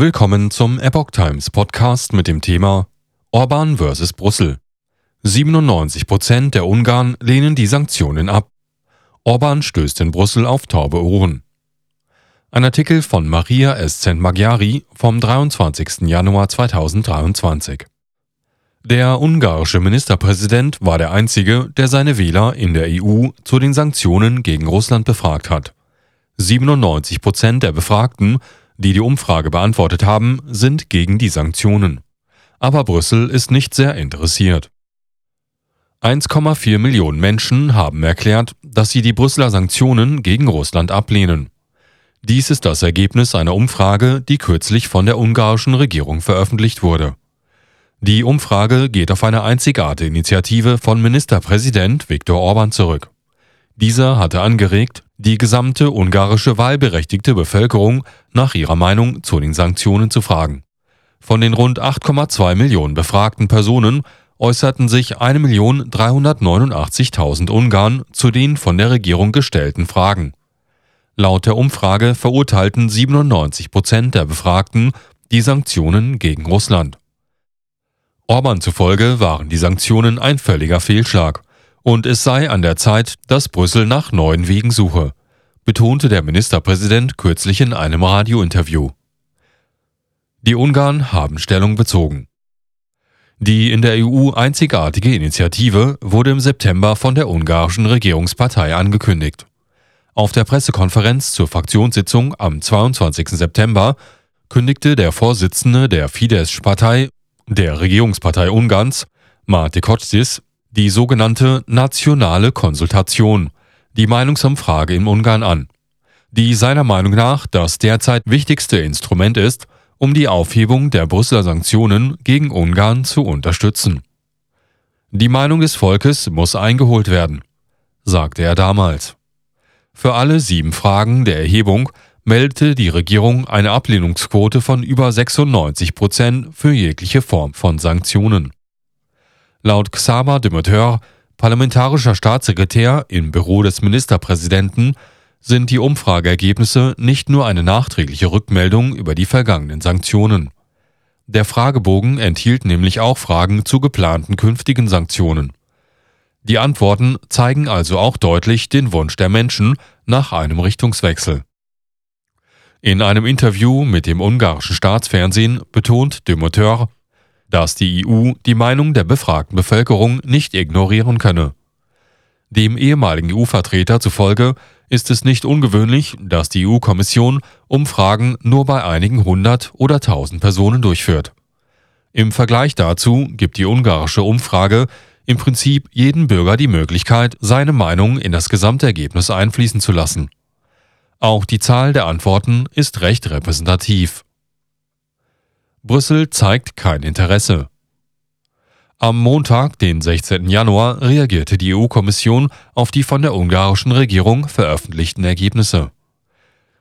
Willkommen zum Epoch Times Podcast mit dem Thema Orban vs. Brüssel. 97 Prozent der Ungarn lehnen die Sanktionen ab. Orban stößt in Brüssel auf taube Ohren. Ein Artikel von Maria Escent Magyari vom 23. Januar 2023. Der ungarische Ministerpräsident war der einzige, der seine Wähler in der EU zu den Sanktionen gegen Russland befragt hat. 97 Prozent der Befragten die die Umfrage beantwortet haben, sind gegen die Sanktionen. Aber Brüssel ist nicht sehr interessiert. 1,4 Millionen Menschen haben erklärt, dass sie die Brüsseler Sanktionen gegen Russland ablehnen. Dies ist das Ergebnis einer Umfrage, die kürzlich von der ungarischen Regierung veröffentlicht wurde. Die Umfrage geht auf eine einzigartige Initiative von Ministerpräsident Viktor Orban zurück. Dieser hatte angeregt, die gesamte ungarische wahlberechtigte Bevölkerung nach ihrer Meinung zu den Sanktionen zu fragen. Von den rund 8,2 Millionen befragten Personen äußerten sich 1.389.000 Ungarn zu den von der Regierung gestellten Fragen. Laut der Umfrage verurteilten 97 Prozent der Befragten die Sanktionen gegen Russland. Orban zufolge waren die Sanktionen ein völliger Fehlschlag und es sei an der Zeit, dass Brüssel nach neuen Wegen suche, betonte der Ministerpräsident kürzlich in einem Radiointerview. Die Ungarn haben Stellung bezogen. Die in der EU einzigartige Initiative wurde im September von der ungarischen Regierungspartei angekündigt. Auf der Pressekonferenz zur Fraktionssitzung am 22. September kündigte der Vorsitzende der Fidesz-Partei, der Regierungspartei Ungarns, Mate Kocsis, die sogenannte nationale Konsultation, die Meinungsumfrage in Ungarn an, die seiner Meinung nach das derzeit wichtigste Instrument ist, um die Aufhebung der Brüsseler Sanktionen gegen Ungarn zu unterstützen. Die Meinung des Volkes muss eingeholt werden, sagte er damals. Für alle sieben Fragen der Erhebung meldete die Regierung eine Ablehnungsquote von über 96 Prozent für jegliche Form von Sanktionen. Laut Xama Demeter, parlamentarischer Staatssekretär im Büro des Ministerpräsidenten, sind die Umfrageergebnisse nicht nur eine nachträgliche Rückmeldung über die vergangenen Sanktionen. Der Fragebogen enthielt nämlich auch Fragen zu geplanten künftigen Sanktionen. Die Antworten zeigen also auch deutlich den Wunsch der Menschen nach einem Richtungswechsel. In einem Interview mit dem ungarischen Staatsfernsehen betont Demoteur, dass die EU die Meinung der befragten Bevölkerung nicht ignorieren könne. Dem ehemaligen EU-Vertreter zufolge ist es nicht ungewöhnlich, dass die EU-Kommission Umfragen nur bei einigen hundert oder tausend Personen durchführt. Im Vergleich dazu gibt die ungarische Umfrage im Prinzip jeden Bürger die Möglichkeit, seine Meinung in das Gesamtergebnis einfließen zu lassen. Auch die Zahl der Antworten ist recht repräsentativ. Brüssel zeigt kein Interesse. Am Montag, den 16. Januar, reagierte die EU-Kommission auf die von der ungarischen Regierung veröffentlichten Ergebnisse.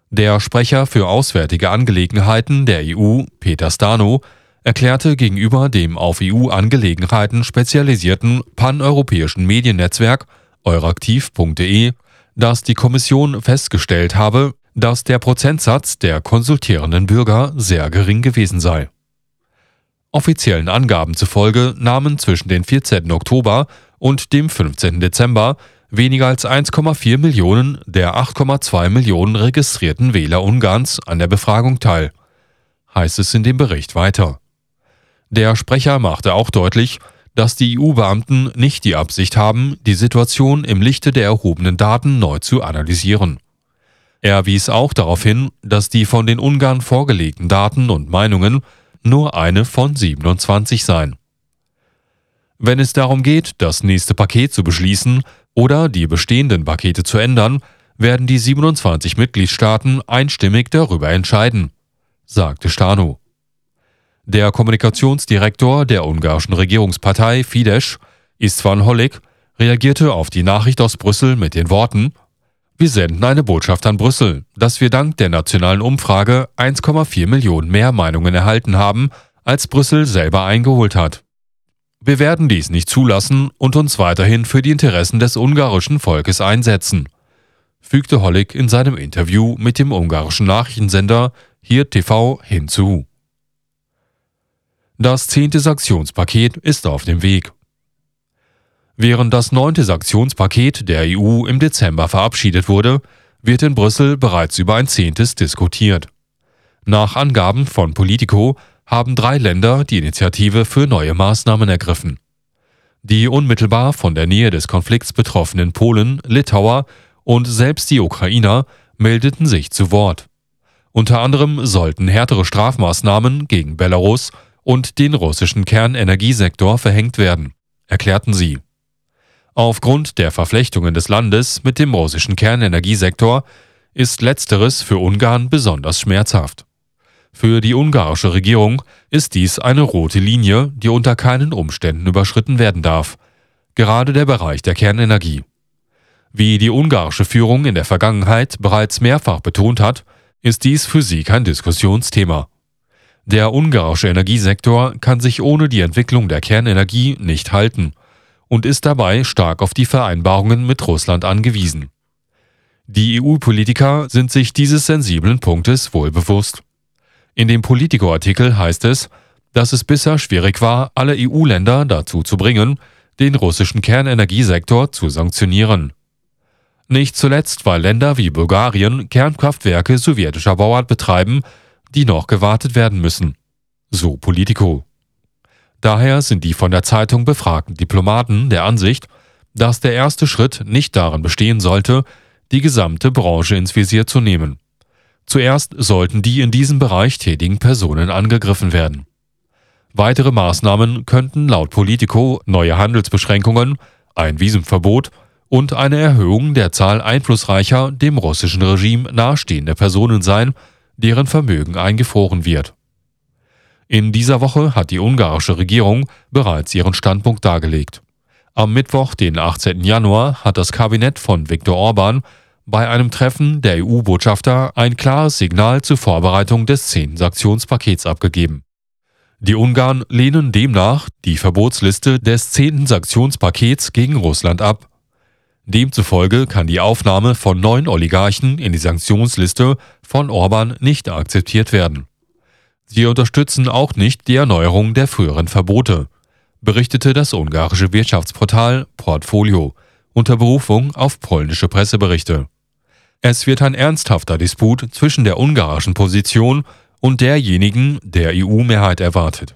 Der Sprecher für Auswärtige Angelegenheiten der EU, Peter Stano, erklärte gegenüber dem auf EU-Angelegenheiten spezialisierten paneuropäischen Mediennetzwerk euraktiv.de, dass die Kommission festgestellt habe, dass der Prozentsatz der konsultierenden Bürger sehr gering gewesen sei. Offiziellen Angaben zufolge nahmen zwischen dem 14. Oktober und dem 15. Dezember weniger als 1,4 Millionen der 8,2 Millionen registrierten Wähler Ungarns an der Befragung teil, heißt es in dem Bericht weiter. Der Sprecher machte auch deutlich, dass die EU-Beamten nicht die Absicht haben, die Situation im Lichte der erhobenen Daten neu zu analysieren. Er wies auch darauf hin, dass die von den Ungarn vorgelegten Daten und Meinungen nur eine von 27 seien. Wenn es darum geht, das nächste Paket zu beschließen oder die bestehenden Pakete zu ändern, werden die 27 Mitgliedstaaten einstimmig darüber entscheiden, sagte Stano. Der Kommunikationsdirektor der ungarischen Regierungspartei Fidesz, Istvan Hollik, reagierte auf die Nachricht aus Brüssel mit den Worten wir senden eine Botschaft an Brüssel, dass wir dank der nationalen Umfrage 1,4 Millionen mehr Meinungen erhalten haben, als Brüssel selber eingeholt hat. Wir werden dies nicht zulassen und uns weiterhin für die Interessen des ungarischen Volkes einsetzen, fügte Hollig in seinem Interview mit dem ungarischen Nachrichtensender hier TV hinzu. Das zehnte Sanktionspaket ist auf dem Weg. Während das neunte Sanktionspaket der EU im Dezember verabschiedet wurde, wird in Brüssel bereits über ein zehntes diskutiert. Nach Angaben von Politico haben drei Länder die Initiative für neue Maßnahmen ergriffen. Die unmittelbar von der Nähe des Konflikts betroffenen Polen, Litauer und selbst die Ukrainer meldeten sich zu Wort. Unter anderem sollten härtere Strafmaßnahmen gegen Belarus und den russischen Kernenergiesektor verhängt werden, erklärten sie. Aufgrund der Verflechtungen des Landes mit dem russischen Kernenergiesektor ist letzteres für Ungarn besonders schmerzhaft. Für die ungarische Regierung ist dies eine rote Linie, die unter keinen Umständen überschritten werden darf, gerade der Bereich der Kernenergie. Wie die ungarische Führung in der Vergangenheit bereits mehrfach betont hat, ist dies für sie kein Diskussionsthema. Der ungarische Energiesektor kann sich ohne die Entwicklung der Kernenergie nicht halten und ist dabei stark auf die Vereinbarungen mit Russland angewiesen. Die EU-Politiker sind sich dieses sensiblen Punktes wohl bewusst. In dem Politico-Artikel heißt es, dass es bisher schwierig war, alle EU-Länder dazu zu bringen, den russischen Kernenergiesektor zu sanktionieren. Nicht zuletzt, weil Länder wie Bulgarien Kernkraftwerke sowjetischer Bauart betreiben, die noch gewartet werden müssen. So Politico. Daher sind die von der Zeitung befragten Diplomaten der Ansicht, dass der erste Schritt nicht darin bestehen sollte, die gesamte Branche ins Visier zu nehmen. Zuerst sollten die in diesem Bereich tätigen Personen angegriffen werden. Weitere Maßnahmen könnten laut Politico neue Handelsbeschränkungen, ein Visumverbot und eine Erhöhung der Zahl einflussreicher dem russischen Regime nahestehender Personen sein, deren Vermögen eingefroren wird. In dieser Woche hat die ungarische Regierung bereits ihren Standpunkt dargelegt. Am Mittwoch, den 18. Januar, hat das Kabinett von Viktor Orban bei einem Treffen der EU-Botschafter ein klares Signal zur Vorbereitung des 10. Sanktionspakets abgegeben. Die Ungarn lehnen demnach die Verbotsliste des 10. Sanktionspakets gegen Russland ab. Demzufolge kann die Aufnahme von neuen Oligarchen in die Sanktionsliste von Orban nicht akzeptiert werden. Sie unterstützen auch nicht die Erneuerung der früheren Verbote, berichtete das ungarische Wirtschaftsportal Portfolio unter Berufung auf polnische Presseberichte. Es wird ein ernsthafter Disput zwischen der ungarischen Position und derjenigen der EU-Mehrheit erwartet.